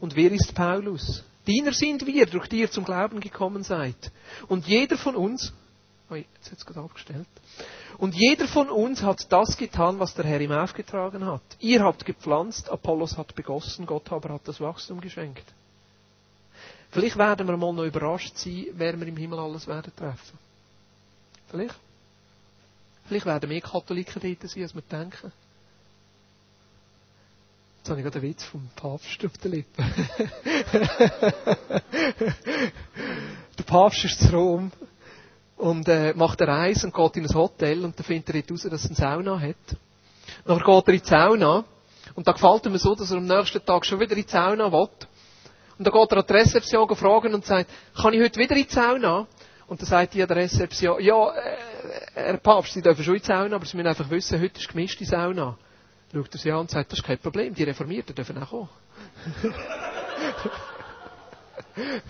Und wer ist Paulus? Diener sind wir, durch die ihr zum Glauben gekommen seid. Und jeder von uns, oh, jetzt hat es gerade abgestellt. Und jeder von uns hat das getan, was der Herr ihm aufgetragen hat. Ihr habt gepflanzt, Apollos hat begossen, Gott aber hat das Wachstum geschenkt. Vielleicht werden wir mal noch überrascht sein, wer wir im Himmel alles werden treffen. Vielleicht. Vielleicht werden mehr Katholiken dort sein, als wir denken. Jetzt habe ich gerade einen Witz vom Papst auf der Lippe. der Papst ist zu Rom und äh, macht eine Reise und geht in ein Hotel und dann findet er dort raus, dass er eine Sauna hat. Dann geht er in die Sauna und da gefällt ihm so, dass er am nächsten Tag schon wieder in die Sauna will. Und dann geht er an die Rezeption fragen und sagt, kann ich heute wieder in die Sauna? Und dann sagt die an der Rezeption, ja, äh, Herr Papst, Sie dürfen schon in die Sauna, aber Sie müssen einfach wissen, heute ist gemischte Sauna schaut er sie an und sagt, das ist kein Problem, die Reformierten dürfen auch kommen.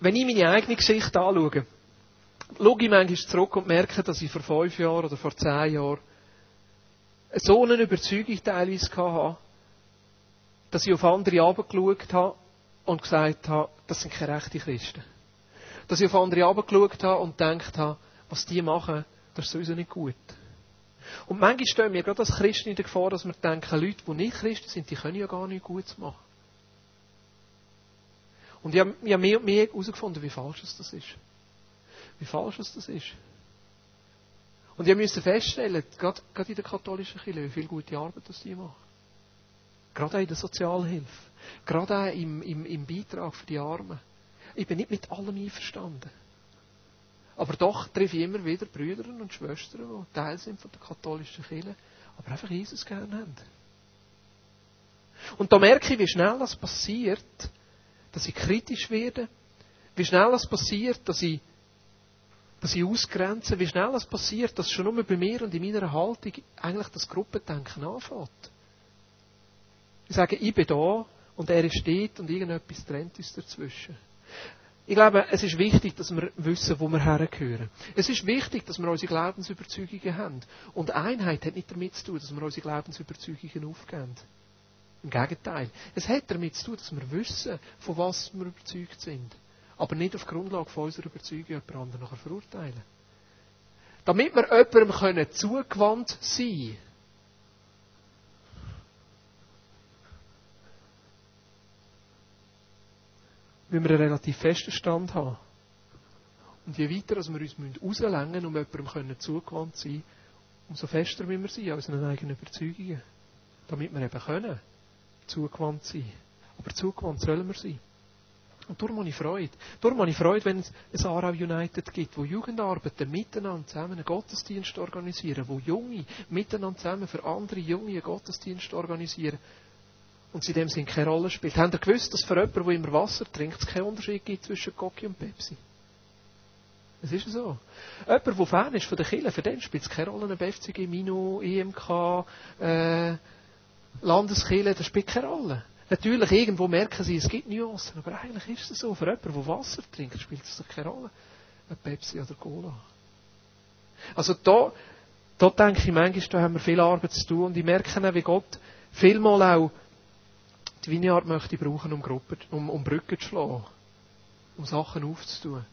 Wenn ich meine eigene Geschichte anschaue, schaue ich manchmal zurück und merke, dass ich vor fünf Jahren oder vor zehn Jahren so eine Überzeugung teilweise hatte, dass ich auf andere herabgeschaut habe und gesagt habe, das sind keine rechten Christen dass ich auf andere herabgeschaut habe und gedacht habe, was die machen, das ist sowieso nicht gut. Und manchmal stehen wir gerade als Christen in der Gefahr, dass wir denken, Leute, die nicht Christen sind, die können ja gar nichts Gutes machen. Und ich habe, ich habe mehr und mehr herausgefunden, wie falsch das ist. Wie falsch das ist. Und ich musste feststellen, gerade, gerade in der katholischen Kirche, wie viel gute Arbeit das die machen. Gerade auch in der Sozialhilfe. Gerade auch im, im, im Beitrag für die Armen. Ich bin nicht mit allem einverstanden. Aber doch treffe ich immer wieder Brüder und Schwestern, die Teil sind von der katholischen Kirche, aber einfach Jesus gerne haben. Und da merke ich, wie schnell das passiert, dass ich kritisch werde, wie schnell das passiert, dass ich, dass ich ausgrenze, wie schnell das passiert, dass schon nur bei mir und in meiner Haltung eigentlich das Gruppendenken anfängt. Ich sage, ich bin da und er steht und irgendetwas trennt uns dazwischen. Ich glaube, es ist wichtig, dass wir wissen, wo wir hergehören. Es ist wichtig, dass wir unsere Glaubensüberzeugungen haben. Und Einheit hat nicht damit zu tun, dass wir unsere Glaubensüberzeugungen aufgeben. Im Gegenteil. Es hat damit zu tun, dass wir wissen, von was wir überzeugt sind. Aber nicht auf Grundlage von unserer Überzeugung jemand anderen nachher verurteilen. Damit wir jemandem können zugewandt sein müssen wir einen relativ festen Stand haben. Und je weiter als wir uns rauslängen, um jemandem zugewandt zu sein, umso fester müssen wir sein als unseren eigenen Überzeugungen. Damit wir eben können, zugewandt sein. Aber zugewandt sollen wir sein. Und darum habe ich Freude. Darum habe ich Freude, wenn es ein Aarau United gibt, wo Jugendarbeiter miteinander zusammen einen Gottesdienst organisieren, wo Junge miteinander zusammen für andere Junge einen Gottesdienst organisieren. Und sie in dem Sinn keine Rolle spielt. Habt ihr gewusst, dass für jemanden, der immer Wasser trinkt, es keinen Unterschied gibt zwischen Cocky und Pepsi? Es ist so. Jemand, der Fan ist von der Kirche, für den spielt es keine Rolle, ob FCG, Mino, EMK, äh, Landeskirche, das spielt keine Rolle. Natürlich, irgendwo merken sie, es gibt Nuancen, aber eigentlich ist es so. Für jemanden, der Wasser trinkt, spielt es keine Rolle, ob Pepsi oder Cola. Also da, da denke ich manchmal, da haben wir viel Arbeit zu tun und ich merke auch, wie Gott vielmal auch die Vineyard möchte brauchen, um, Gruppen, um, um Brücken zu schlagen, um Sachen aufzutun.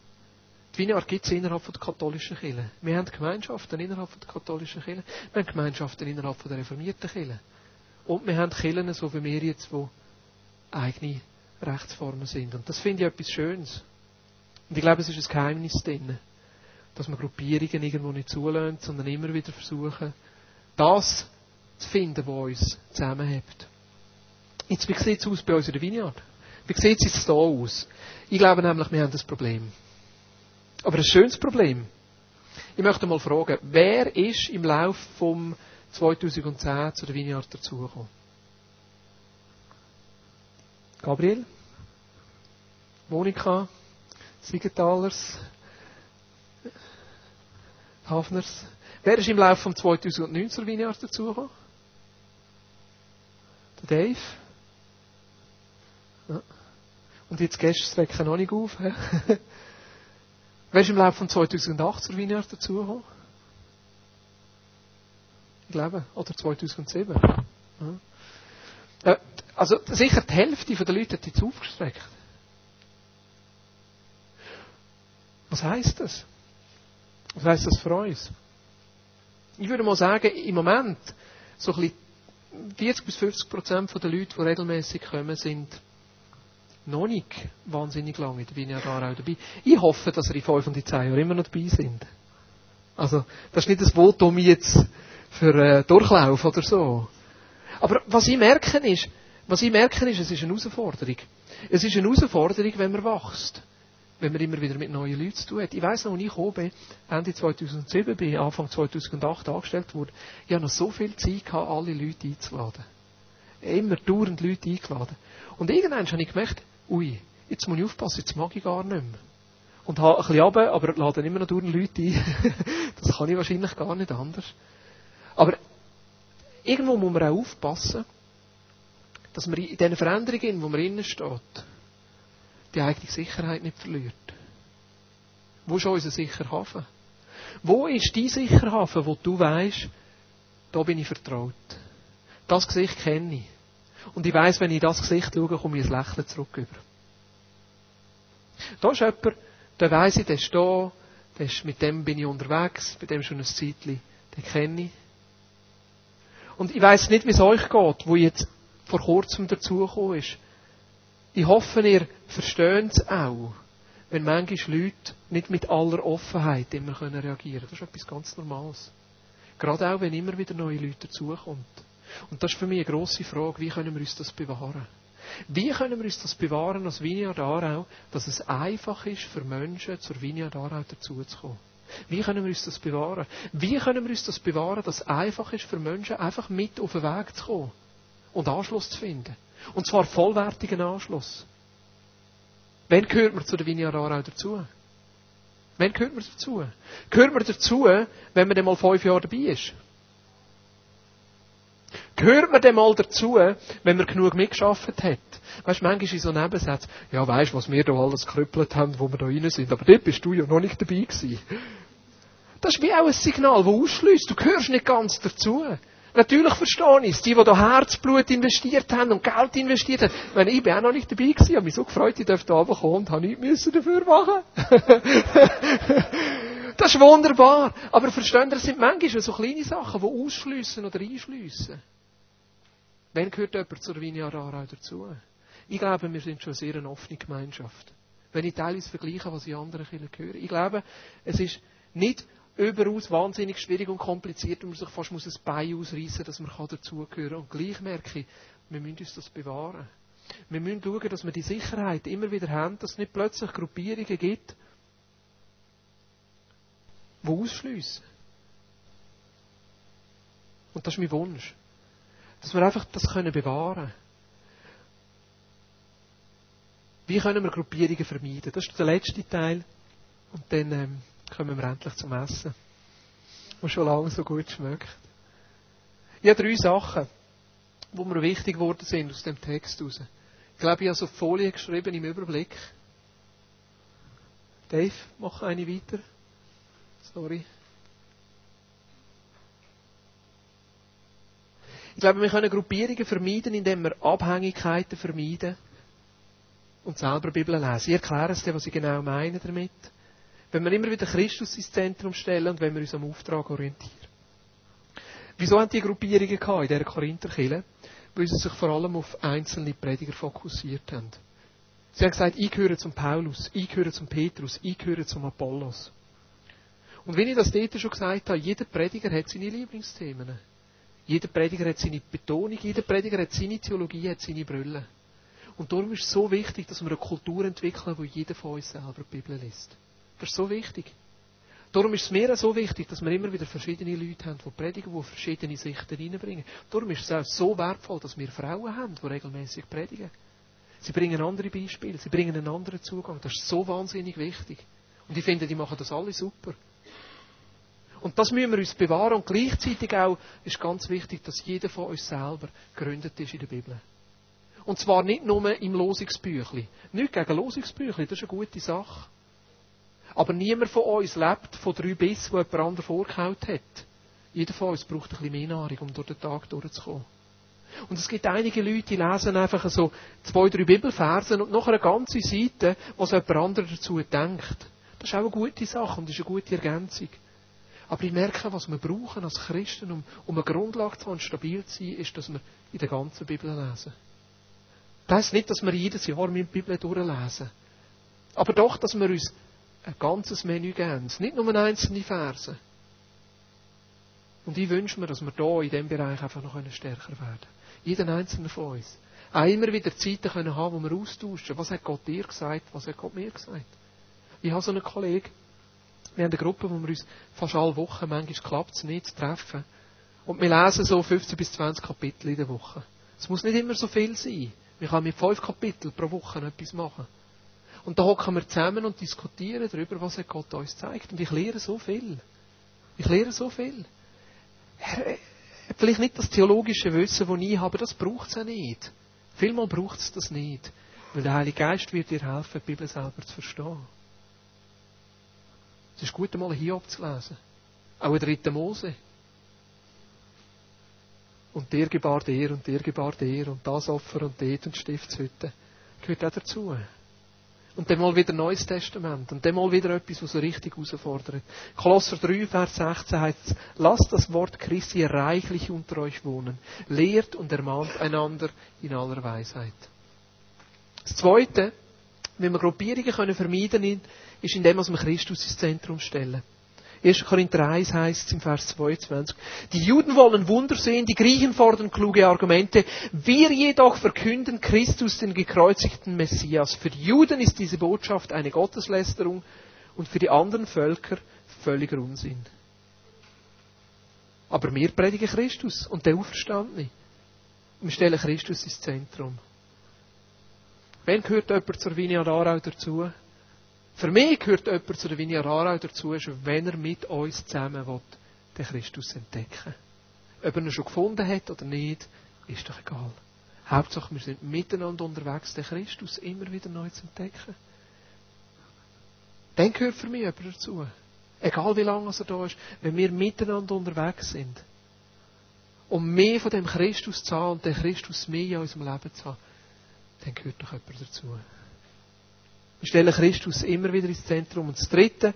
Die Vineyard gibt es innerhalb der katholischen Kirche. Wir haben Gemeinschaften innerhalb der katholischen Kirche, wir haben Gemeinschaften innerhalb der reformierten Kirche. Und wir haben Kirchen, so wie wir jetzt, die eigene Rechtsformen sind. Und das finde ich etwas Schönes. Und ich glaube, es ist ein Geheimnis drin, dass man Gruppierungen irgendwo nicht zulassen, sondern immer wieder versuchen, das zu finden, was uns zusammenhält. Jetzt, wie sieht es aus bei uns in der Vineyard? Wie sieht es jetzt hier aus? Ich glaube nämlich, wir haben das Problem. Aber ein schönes Problem. Ich möchte mal fragen, wer ist im Laufe vom 2010 zu der Vineyard dazugekommen? Gabriel, Monika, Siegentalers, Hafners. Wer ist im Laufe von 2009 zur Vineyard dazugekommen? Der Dave. Und jetzt Gäste strecken noch nicht auf. Wer ist im Laufe von 2008 zur Vineyard dazugekommen? Ich glaube, oder 2007. Ja. Äh, also sicher die Hälfte der Leute hat jetzt aufgestreckt. Was heißt das? Was heißt das für uns? Ich würde mal sagen, im Moment, so ein bisschen 40 bis 50 Prozent der Leute, die regelmäßig kommen, sind noch nicht wahnsinnig lange in der Vineyard Aarau dabei. Ich hoffe, dass er in fünf und in zehn Jahren immer noch dabei sind. Also, das ist nicht das Votum jetzt für äh, Durchlauf oder so. Aber was ich merke ist, was ich merke, ist, es ist eine Herausforderung. Es ist eine Herausforderung, wenn man wächst. Wenn man immer wieder mit neuen Leuten zu tun hat. Ich weiss noch, als ich gekommen bin, Ende 2007 bin, Anfang 2008 angestellt wurde, ich hatte noch so viel Zeit gehabt, alle Leute einzuladen. Immer dauernd Leute eingeladen. Und irgendwann habe ich gemerkt, ui, jetzt muss ich aufpassen, jetzt mag ich gar nicht mehr. Und habe ein bisschen runter, aber lade immer noch dauernd Leute ein. das kann ich wahrscheinlich gar nicht anders. Aber irgendwo muss man auch aufpassen, dass man in diesen Veränderungen, wo man innen steht, die eigene Sicherheit nicht verliert. Wo ist unser sicherer Hafen? Wo ist die sicher Hafen, wo du weißt, da bin ich vertraut. Das Gesicht kenne ich. Und ich weiß, wenn ich das Gesicht schaue, komme ich ein Lächeln zurück über. Da ist jemand, der weiss ich, der ist da, der ist, mit dem bin ich unterwegs, bei dem schon ein Zeitchen, den kenne ich. Und ich weiß nicht, wie es euch geht, wo jetzt vor kurzem dazugekommen ist. Ich hoffe, ihr versteht es auch, wenn manchmal Leute nicht mit aller Offenheit immer reagieren können. Das ist etwas ganz Normales. Gerade auch, wenn immer wieder neue Leute dazukommen. Und das ist für mich eine grosse Frage, wie können wir uns das bewahren? Wie können wir uns das bewahren als Vineyard Aarau, dass es einfach ist für Menschen, zur Vineyard Aarau dazuzukommen? Wie können wir uns das bewahren? Wie können wir uns das bewahren, dass es einfach ist für Menschen, einfach mit auf den Weg zu kommen? und Anschluss zu finden. Und zwar vollwertigen Anschluss. Wann gehört man zu der Vineyard Aarau dazu? Wann gehört man dazu? Gehört man dazu, wenn man dann mal fünf Jahre dabei ist? Gehört man dann mal dazu, wenn man genug mitgeschafft hat? Weißt du, manchmal in so Nebensätzen, ja, weißt was wir da alles gekrüppelt haben, wo wir da rein sind, aber dort bist du ja noch nicht dabei gewesen. Das ist wie auch ein Signal, das ausschließt. Du gehörst nicht ganz dazu. Natürlich verstehe ich es. Die, die da Herzblut investiert haben und Geld investiert haben. Ich, meine, ich bin auch noch nicht dabei gewesen, habe mich so gefreut, ich durfte da kommen und habe nichts dafür machen Das ist wunderbar. Aber verstehen das sind manchmal so kleine Sachen, die ausschliessen oder einschliessen. Wann gehört jemand zur Vinia Rara dazu? Ich glaube, wir sind schon sehr eine offene Gemeinschaft. Wenn ich teilweise vergleiche, was ich anderen Kirchen höre. Ich glaube, es ist nicht überaus wahnsinnig schwierig und kompliziert und man sich fast muss ein Bein ausreißen, dass man dazugehören kann. Und gleich merke ich, wir müssen uns das bewahren. Wir müssen schauen, dass wir die Sicherheit immer wieder haben, dass es nicht plötzlich Gruppierungen gibt, die ausschliessen. Und das ist mein Wunsch. Dass wir einfach das können bewahren Wie können wir Gruppierungen vermeiden? Das ist der letzte Teil. Und dann ähm, kommen wir endlich zum Essen. Was schon lange so gut schmeckt. Ich habe drei Sachen, die mir wichtig geworden sind aus dem Text heraus. Ich glaube, ich habe so Folie geschrieben im Überblick. Dave, mach eine weiter. Sorry. Ich glaube, wir können Gruppierungen vermeiden, indem wir Abhängigkeiten vermeiden und selber Bibel lesen. Ich erkläre es dir, was ich genau meine damit. Wenn wir immer wieder Christus ins Zentrum stellen und wenn wir uns am Auftrag orientieren. Wieso haben die Gruppierungen gehabt in dieser Korintherkirche? Weil sie sich vor allem auf einzelne Prediger fokussiert haben. Sie haben gesagt, ich gehöre zum Paulus, ich gehöre zum Petrus, ich gehöre zum Apollos. Und wenn ich das dort schon gesagt habe, jeder Prediger hat seine Lieblingsthemen. Jeder Prediger hat seine Betonung, jeder Prediger hat seine Theologie, hat seine Brille. Und darum ist es so wichtig, dass wir eine Kultur entwickeln, wo jeder von uns selber die Bibel liest. Das ist so wichtig. Darum ist es mir auch so wichtig, dass wir immer wieder verschiedene Leute haben, die predigen, die verschiedene Sichten reinbringen. Darum ist es auch so wertvoll, dass wir Frauen haben, die regelmäßig predigen. Sie bringen andere Beispiele, sie bringen einen anderen Zugang. Das ist so wahnsinnig wichtig. Und ich finde, die machen das alle super. Und das müssen wir uns bewahren. Und gleichzeitig auch ist ganz wichtig, dass jeder von uns selber gegründet ist in der Bibel. Und zwar nicht nur im Losungsbüchli. Nicht gegen Losungsbüchli, das ist eine gute Sache. Aber niemand von uns lebt von drei Bissen, die jemand anderes vorgehaut hat. Jeder von uns braucht ein bisschen mehr Nahrung, um durch den Tag durchzukommen. Und es gibt einige Leute, die lesen einfach so zwei, drei Bibelversen und noch eine ganze Seite, was jemand anderes dazu denkt. Das ist auch eine gute Sache und ist eine gute Ergänzung. Aber ich merke, was wir brauchen als Christen, um, um eine Grundlage zu haben, stabil zu sein, ist, dass wir in der ganzen Bibel lesen. Das heisst nicht, dass wir jedes Jahr mit der Bibel durchlesen. Aber doch, dass wir uns ein ganzes Menü geben. Nicht nur einzelne Verse. Und ich wünsche mir, dass wir hier in diesem Bereich einfach noch stärker werden können. Jeder einzelne von uns. Auch immer wieder Zeiten können haben, wo wir austauschen. Was hat Gott dir gesagt? Was hat Gott mir gesagt? Ich habe so einen Kollegen, wir haben eine Gruppe, wo wir uns fast alle Wochen, manchmal klappt es nicht, treffen. Und wir lesen so 15 bis 20 Kapitel in der Woche. Es muss nicht immer so viel sein. Wir können mit fünf Kapiteln pro Woche etwas machen. Und da hocken wir zusammen und diskutieren darüber, was Gott uns zeigt. Und ich lehre so viel. Ich lehre so viel. Vielleicht nicht das theologische Wissen, das ich habe, das braucht es auch nicht. Vielmal braucht es das nicht. Weil der Heilige Geist wird dir helfen, die Bibel selber zu verstehen. Es ist gut, einmal hier abzulesen. Auch ein dritter Mose. Und der gebar der und der gebar der und das Opfer und dort und Stiftshütte. Gehört auch dazu. Und dann mal wieder Neues Testament. Und dann mal wieder etwas, was so richtig herausfordert. Kolosser 3, Vers 16 heißt es, lasst das Wort Christi reichlich unter euch wohnen. Lehrt und ermahnt einander in aller Weisheit. Das Zweite, wenn wir Gruppierungen vermeiden können, ist indem wir Christus ins Zentrum stellen. 1. Korinther 1 heißt es im Vers 22. Die Juden wollen Wunder sehen, die Griechen fordern kluge Argumente. Wir jedoch verkünden Christus, den gekreuzigten Messias. Für die Juden ist diese Botschaft eine Gotteslästerung und für die anderen Völker völliger Unsinn. Aber wir predigen Christus und der Auferstandene. Wir stellen Christus ins Zentrum. Wen gehört jemand zur Vinia Aarau dazu? Für mich gehört jemand zu der Vinia Aarau dazu, wenn er mit uns zusammen will, den Christus entdecken Ob er ihn schon gefunden hat oder nicht, ist doch egal. Hauptsache, wir sind miteinander unterwegs, den Christus immer wieder neu zu entdecken. Dann gehört für mich jemand dazu. Egal wie lange er da ist, wenn wir miteinander unterwegs sind. um mehr von dem Christus zu haben und den Christus mehr in unserem Leben zu haben, dann gehört doch jemand dazu. Wir stellen Christus immer wieder ins Zentrum. Und das Dritte,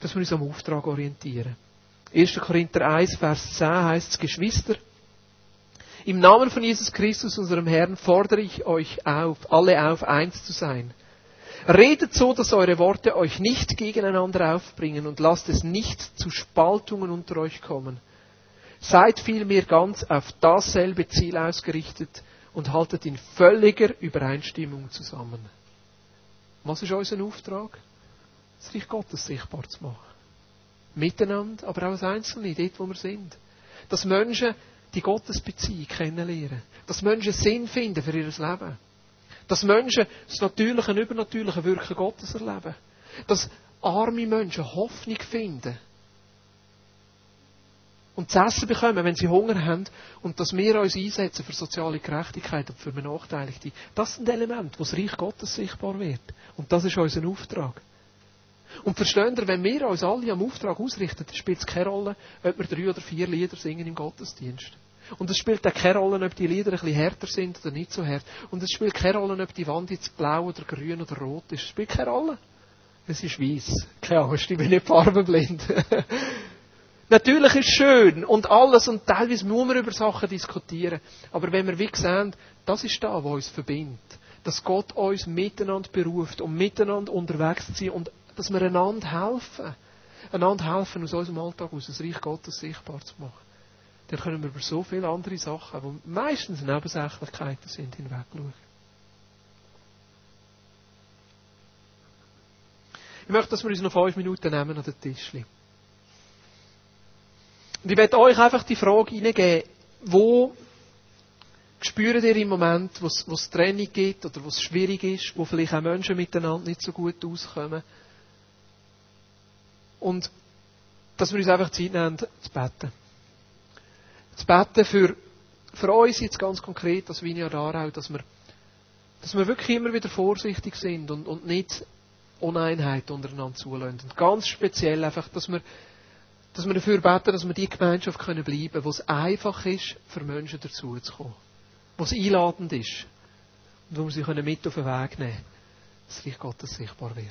dass wir uns am Auftrag orientieren. 1. Korinther 1, Vers 10 heißt es, Geschwister, im Namen von Jesus Christus, unserem Herrn, fordere ich euch auf, alle auf, eins zu sein. Redet so, dass eure Worte euch nicht gegeneinander aufbringen und lasst es nicht zu Spaltungen unter euch kommen. Seid vielmehr ganz auf dasselbe Ziel ausgerichtet und haltet in völliger Übereinstimmung zusammen. Was ist unser Auftrag? Das Reich Gottes sichtbar zu machen. Miteinander, aber auch als Einzelne, dort wo wir sind. Dass Menschen die Gottesbeziehung kennenlernen. Dass Menschen Sinn finden für ihr Leben. Dass Menschen das natürliche und übernatürliche Wirken Gottes erleben. Dass arme Menschen Hoffnung finden. Und zu essen bekommen, wenn sie Hunger haben. Und dass wir uns einsetzen für soziale Gerechtigkeit und für Benachteiligte. Das sind Elemente, wo das Reich Gottes sichtbar wird. Und das ist unser Auftrag. Und verstehen ihr, wenn wir uns alle am Auftrag ausrichten, dann spielt es keine Rolle, ob wir drei oder vier Lieder singen im Gottesdienst. Und es spielt auch keine Rolle, ob die Lieder ein bisschen härter sind oder nicht so hart. Und es spielt keine Rolle, ob die Wand jetzt blau oder grün oder rot ist. Es spielt keine Rolle. Es ist weiß. Keine Angst, ich bin nicht farbenblind. Natürlich ist es schön und alles und teilweise muss man über Sachen diskutieren. Aber wenn wir wie sehen, das ist da, was uns verbindet. Dass Gott uns miteinander beruft, um miteinander unterwegs zu sein und dass wir einander helfen. Einander helfen, aus unserem Alltag, aus dem Reich Gottes sichtbar zu machen dann können wir über so viele andere Sachen, die meistens Nebensächlichkeiten sind, hinwegschauen. Ich möchte, dass wir uns noch fünf Minuten nehmen an den Tischli. Und ich werde euch einfach die Frage hineingeben, wo spürt ihr im Moment, wo es Trennung gibt oder wo es schwierig ist, wo vielleicht auch Menschen miteinander nicht so gut auskommen. Und dass wir uns einfach Zeit nehmen, zu beten zu beten für, für uns jetzt ganz konkret, als Vinja Darau, dass wir, dass wir wirklich immer wieder vorsichtig sind und, und nicht Uneinheit untereinander zulassen. Und ganz speziell einfach, dass wir, dass wir dafür beten, dass wir die Gemeinschaft können bleiben, wo es einfach ist, für Menschen dazuzukommen. Wo es einladend ist. Und wo wir sie mit auf den Weg nehmen können, dass Reich Gottes sichtbar wird.